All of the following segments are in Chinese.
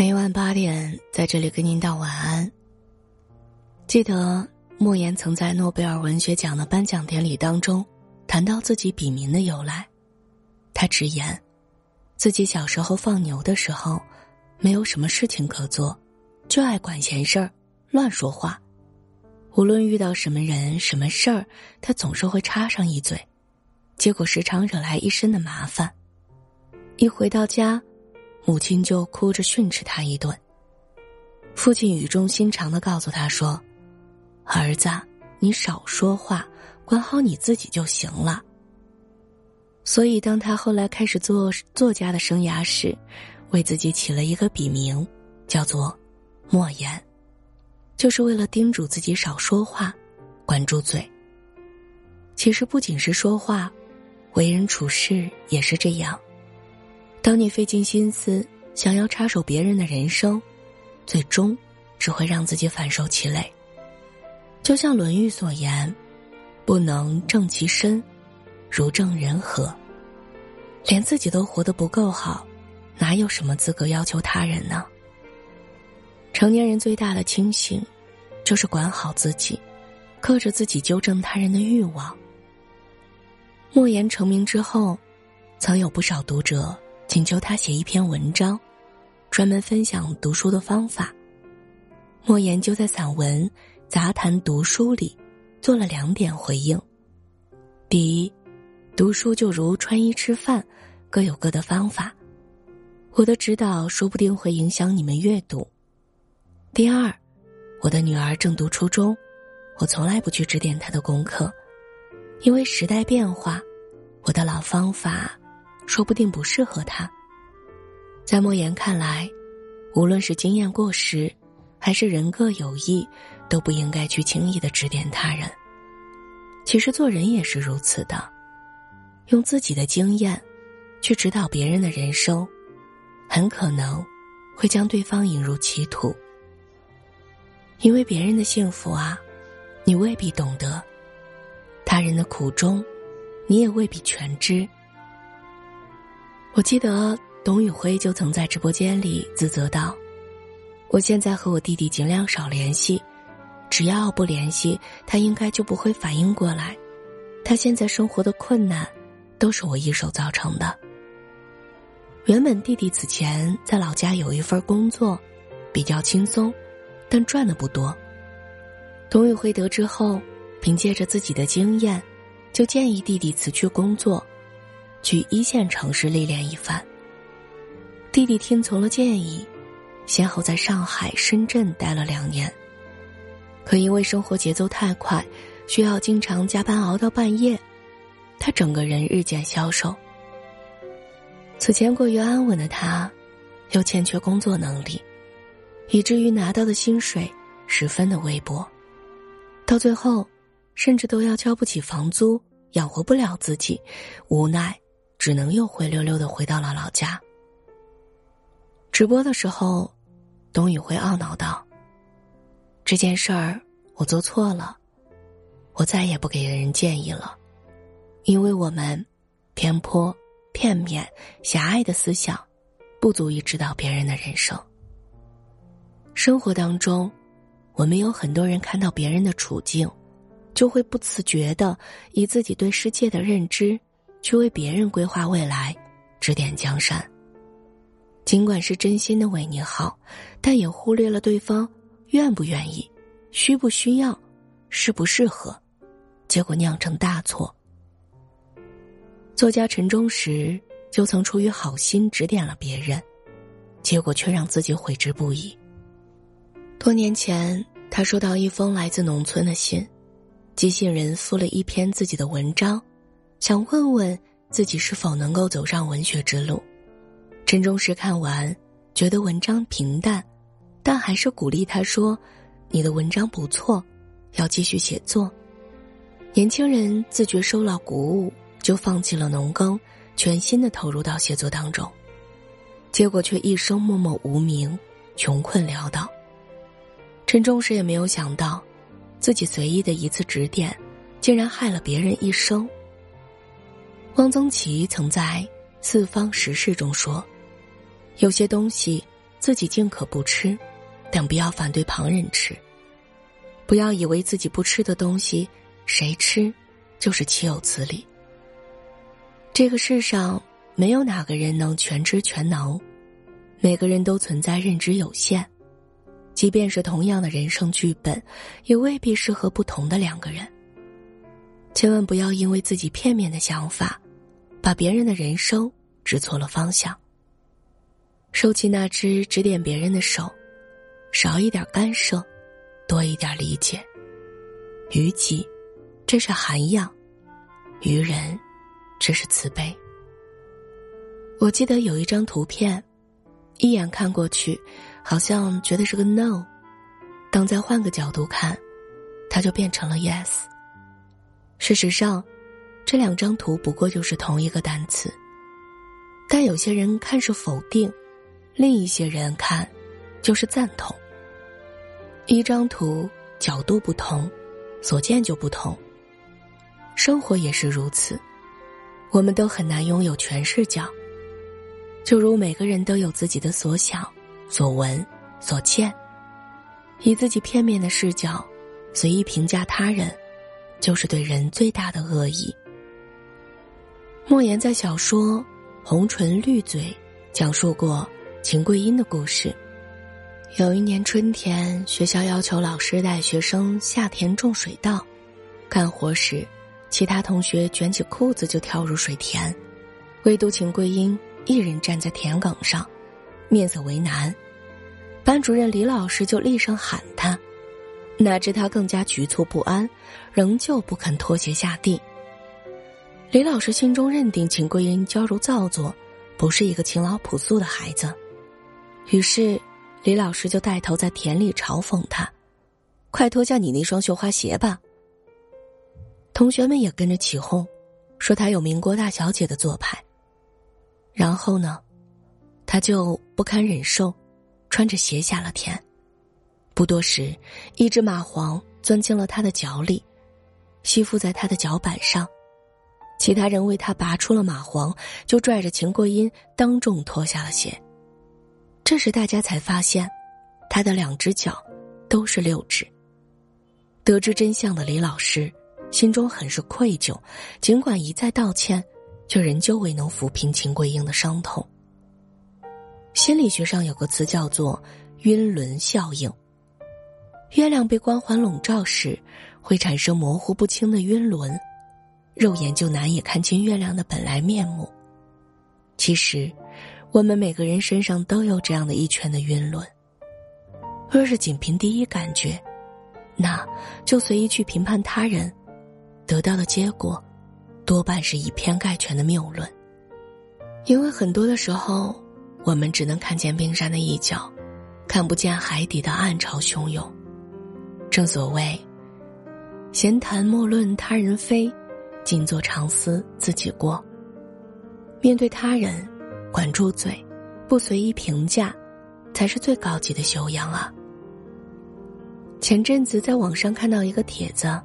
每晚八点，在这里跟您道晚安。记得莫言曾在诺贝尔文学奖的颁奖典礼当中谈到自己笔名的由来，他直言，自己小时候放牛的时候，没有什么事情可做，就爱管闲事儿、乱说话。无论遇到什么人、什么事儿，他总是会插上一嘴，结果时常惹来一身的麻烦。一回到家。母亲就哭着训斥他一顿。父亲语重心长的告诉他说：“儿子，你少说话，管好你自己就行了。”所以，当他后来开始做作家的生涯时，为自己起了一个笔名，叫做“莫言”，就是为了叮嘱自己少说话，管住嘴。其实，不仅是说话，为人处事也是这样。当你费尽心思想要插手别人的人生，最终只会让自己反受其累。就像《论语》所言：“不能正其身，如正人和。”连自己都活得不够好，哪有什么资格要求他人呢？成年人最大的清醒，就是管好自己，克制自己纠正他人的欲望。莫言成名之后，曾有不少读者。请求他写一篇文章，专门分享读书的方法。莫言就在散文《杂谈读书》里做了两点回应：第一，读书就如穿衣吃饭，各有各的方法，我的指导说不定会影响你们阅读；第二，我的女儿正读初中，我从来不去指点她的功课，因为时代变化，我的老方法。说不定不适合他。在莫言看来，无论是经验过时，还是人各有异，都不应该去轻易的指点他人。其实做人也是如此的，用自己的经验去指导别人的人生，很可能会将对方引入歧途。因为别人的幸福啊，你未必懂得；他人的苦衷，你也未必全知。我记得董宇辉就曾在直播间里自责道：“我现在和我弟弟尽量少联系，只要不联系，他应该就不会反应过来。他现在生活的困难，都是我一手造成的。原本弟弟此前在老家有一份工作，比较轻松，但赚的不多。董宇辉得知后，凭借着自己的经验，就建议弟弟辞去工作。”去一线城市历练一番。弟弟听从了建议，先后在上海、深圳待了两年。可因为生活节奏太快，需要经常加班熬到半夜，他整个人日渐消瘦。此前过于安稳的他，又欠缺工作能力，以至于拿到的薪水十分的微薄，到最后，甚至都要交不起房租，养活不了自己，无奈。只能又灰溜溜的回到了老家。直播的时候，董宇辉懊恼道：“这件事儿我做错了，我再也不给人建议了，因为我们偏颇、片面、狭隘的思想，不足以指导别人的人生。生活当中，我们有很多人看到别人的处境，就会不自觉的以自己对世界的认知。”去为别人规划未来，指点江山。尽管是真心的为你好，但也忽略了对方愿不愿意、需不需要、适不适合，结果酿成大错。作家陈忠实就曾出于好心指点了别人，结果却让自己悔之不已。多年前，他收到一封来自农村的信，寄信人附了一篇自己的文章。想问问自己是否能够走上文学之路。陈忠实看完，觉得文章平淡，但还是鼓励他说：“你的文章不错，要继续写作。”年轻人自觉受了鼓舞，就放弃了农耕，全心的投入到写作当中。结果却一生默默无名，穷困潦倒。陈忠实也没有想到，自己随意的一次指点，竟然害了别人一生。汪曾祺曾在《四方食事》中说：“有些东西自己尽可不吃，但不要反对旁人吃。不要以为自己不吃的东西，谁吃，就是岂有此理。这个世上没有哪个人能全知全能，每个人都存在认知有限。即便是同样的人生剧本，也未必适合不同的两个人。千万不要因为自己片面的想法，把别人的人生指错了方向。收起那只指点别人的手，少一点干涉，多一点理解。于己，这是涵养；于人，这是慈悲。我记得有一张图片，一眼看过去。好像觉得是个 no，当再换个角度看，它就变成了 yes。事实上，这两张图不过就是同一个单词，但有些人看是否定，另一些人看就是赞同。一张图角度不同，所见就不同。生活也是如此，我们都很难拥有全视角。就如每个人都有自己的所想。所闻所见，以自己片面的视角随意评价他人，就是对人最大的恶意。莫言在小说《红唇绿嘴》讲述过秦桂英的故事。有一年春天，学校要求老师带学生下田种水稻，干活时，其他同学卷起裤子就跳入水田，唯独秦桂英一人站在田埂上。面色为难，班主任李老师就厉声喊他，哪知他更加局促不安，仍旧不肯脱鞋下地。李老师心中认定秦桂英娇柔造作，不是一个勤劳朴素的孩子，于是李老师就带头在田里嘲讽他：“快脱下你那双绣花鞋吧！”同学们也跟着起哄，说他有民国大小姐的做派。然后呢？他就不堪忍受，穿着鞋下了田。不多时，一只蚂蟥钻进了他的脚里，吸附在他的脚板上。其他人为他拔出了蚂蟥，就拽着秦桂英当众脱下了鞋。这时，大家才发现，他的两只脚都是六指。得知真相的李老师心中很是愧疚，尽管一再道歉，却仍旧未能抚平秦桂英的伤痛。心理学上有个词叫做“晕轮效应”。月亮被光环笼罩时，会产生模糊不清的晕轮，肉眼就难以看清月亮的本来面目。其实，我们每个人身上都有这样的一圈的晕轮。若是仅凭第一感觉，那就随意去评判他人，得到的结果，多半是以偏概全的谬论。因为很多的时候。我们只能看见冰山的一角，看不见海底的暗潮汹涌。正所谓，闲谈莫论他人非，静坐常思自己过。面对他人，管住嘴，不随意评价，才是最高级的修养啊！前阵子在网上看到一个帖子，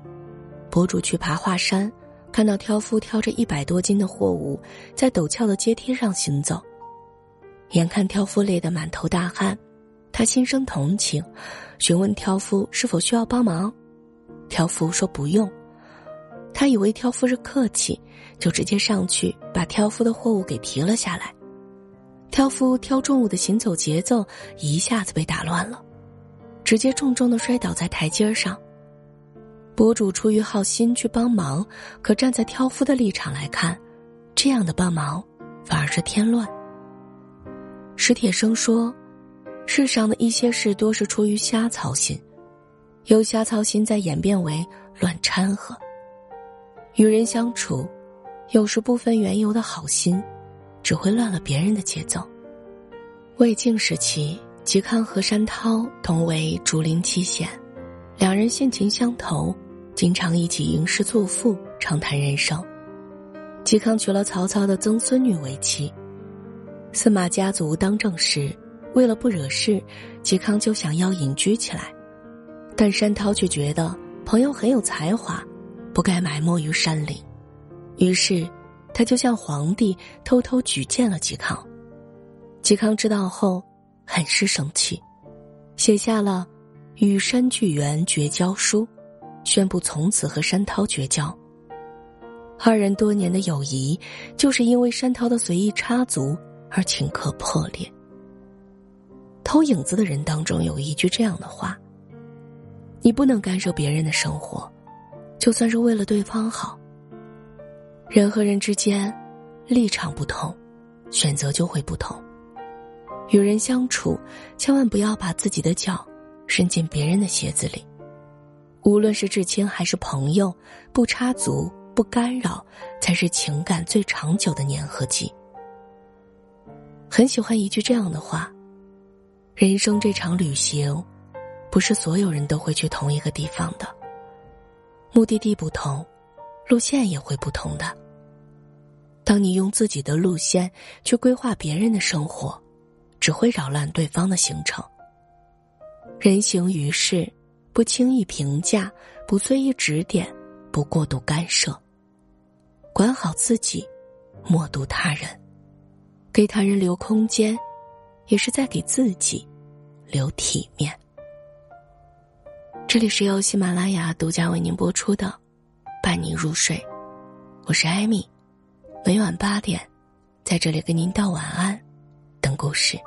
博主去爬华山，看到挑夫挑着一百多斤的货物，在陡峭的阶梯上行走。眼看挑夫累得满头大汗，他心生同情，询问挑夫是否需要帮忙。挑夫说不用。他以为挑夫是客气，就直接上去把挑夫的货物给提了下来。挑夫挑重物的行走节奏一下子被打乱了，直接重重的摔倒在台阶上。博主出于好心去帮忙，可站在挑夫的立场来看，这样的帮忙反而是添乱。史铁生说：“世上的一些事多是出于瞎操心，由瞎操心再演变为乱掺和。与人相处，有时不分缘由的好心，只会乱了别人的节奏。”魏晋时期，嵇康和山涛同为竹林七贤，两人性情相投，经常一起吟诗作赋，畅谈人生。嵇康娶了曹操的曾孙女为妻。司马家族当政时，为了不惹事，嵇康就想要隐居起来，但山涛却觉得朋友很有才华，不该埋没于山林，于是他就向皇帝偷偷举荐了嵇康。嵇康知道后，很是生气，写下了《与山巨源绝交书》，宣布从此和山涛绝交。二人多年的友谊，就是因为山涛的随意插足而顷刻破裂。偷影子的人当中有一句这样的话：“你不能干涉别人的生活，就算是为了对方好。”人和人之间，立场不同，选择就会不同。与人相处，千万不要把自己的脚伸进别人的鞋子里。无论是至亲还是朋友，不插足。不干扰，才是情感最长久的粘合剂。很喜欢一句这样的话：“人生这场旅行，不是所有人都会去同一个地方的。目的地不同，路线也会不同的。当你用自己的路线去规划别人的生活，只会扰乱对方的行程。人行于世，不轻易评价，不随意指点，不过度干涉。”管好自己，莫渡他人，给他人留空间，也是在给自己留体面。这里是由喜马拉雅独家为您播出的《伴你入睡》，我是艾米，每晚八点，在这里跟您道晚安，等故事。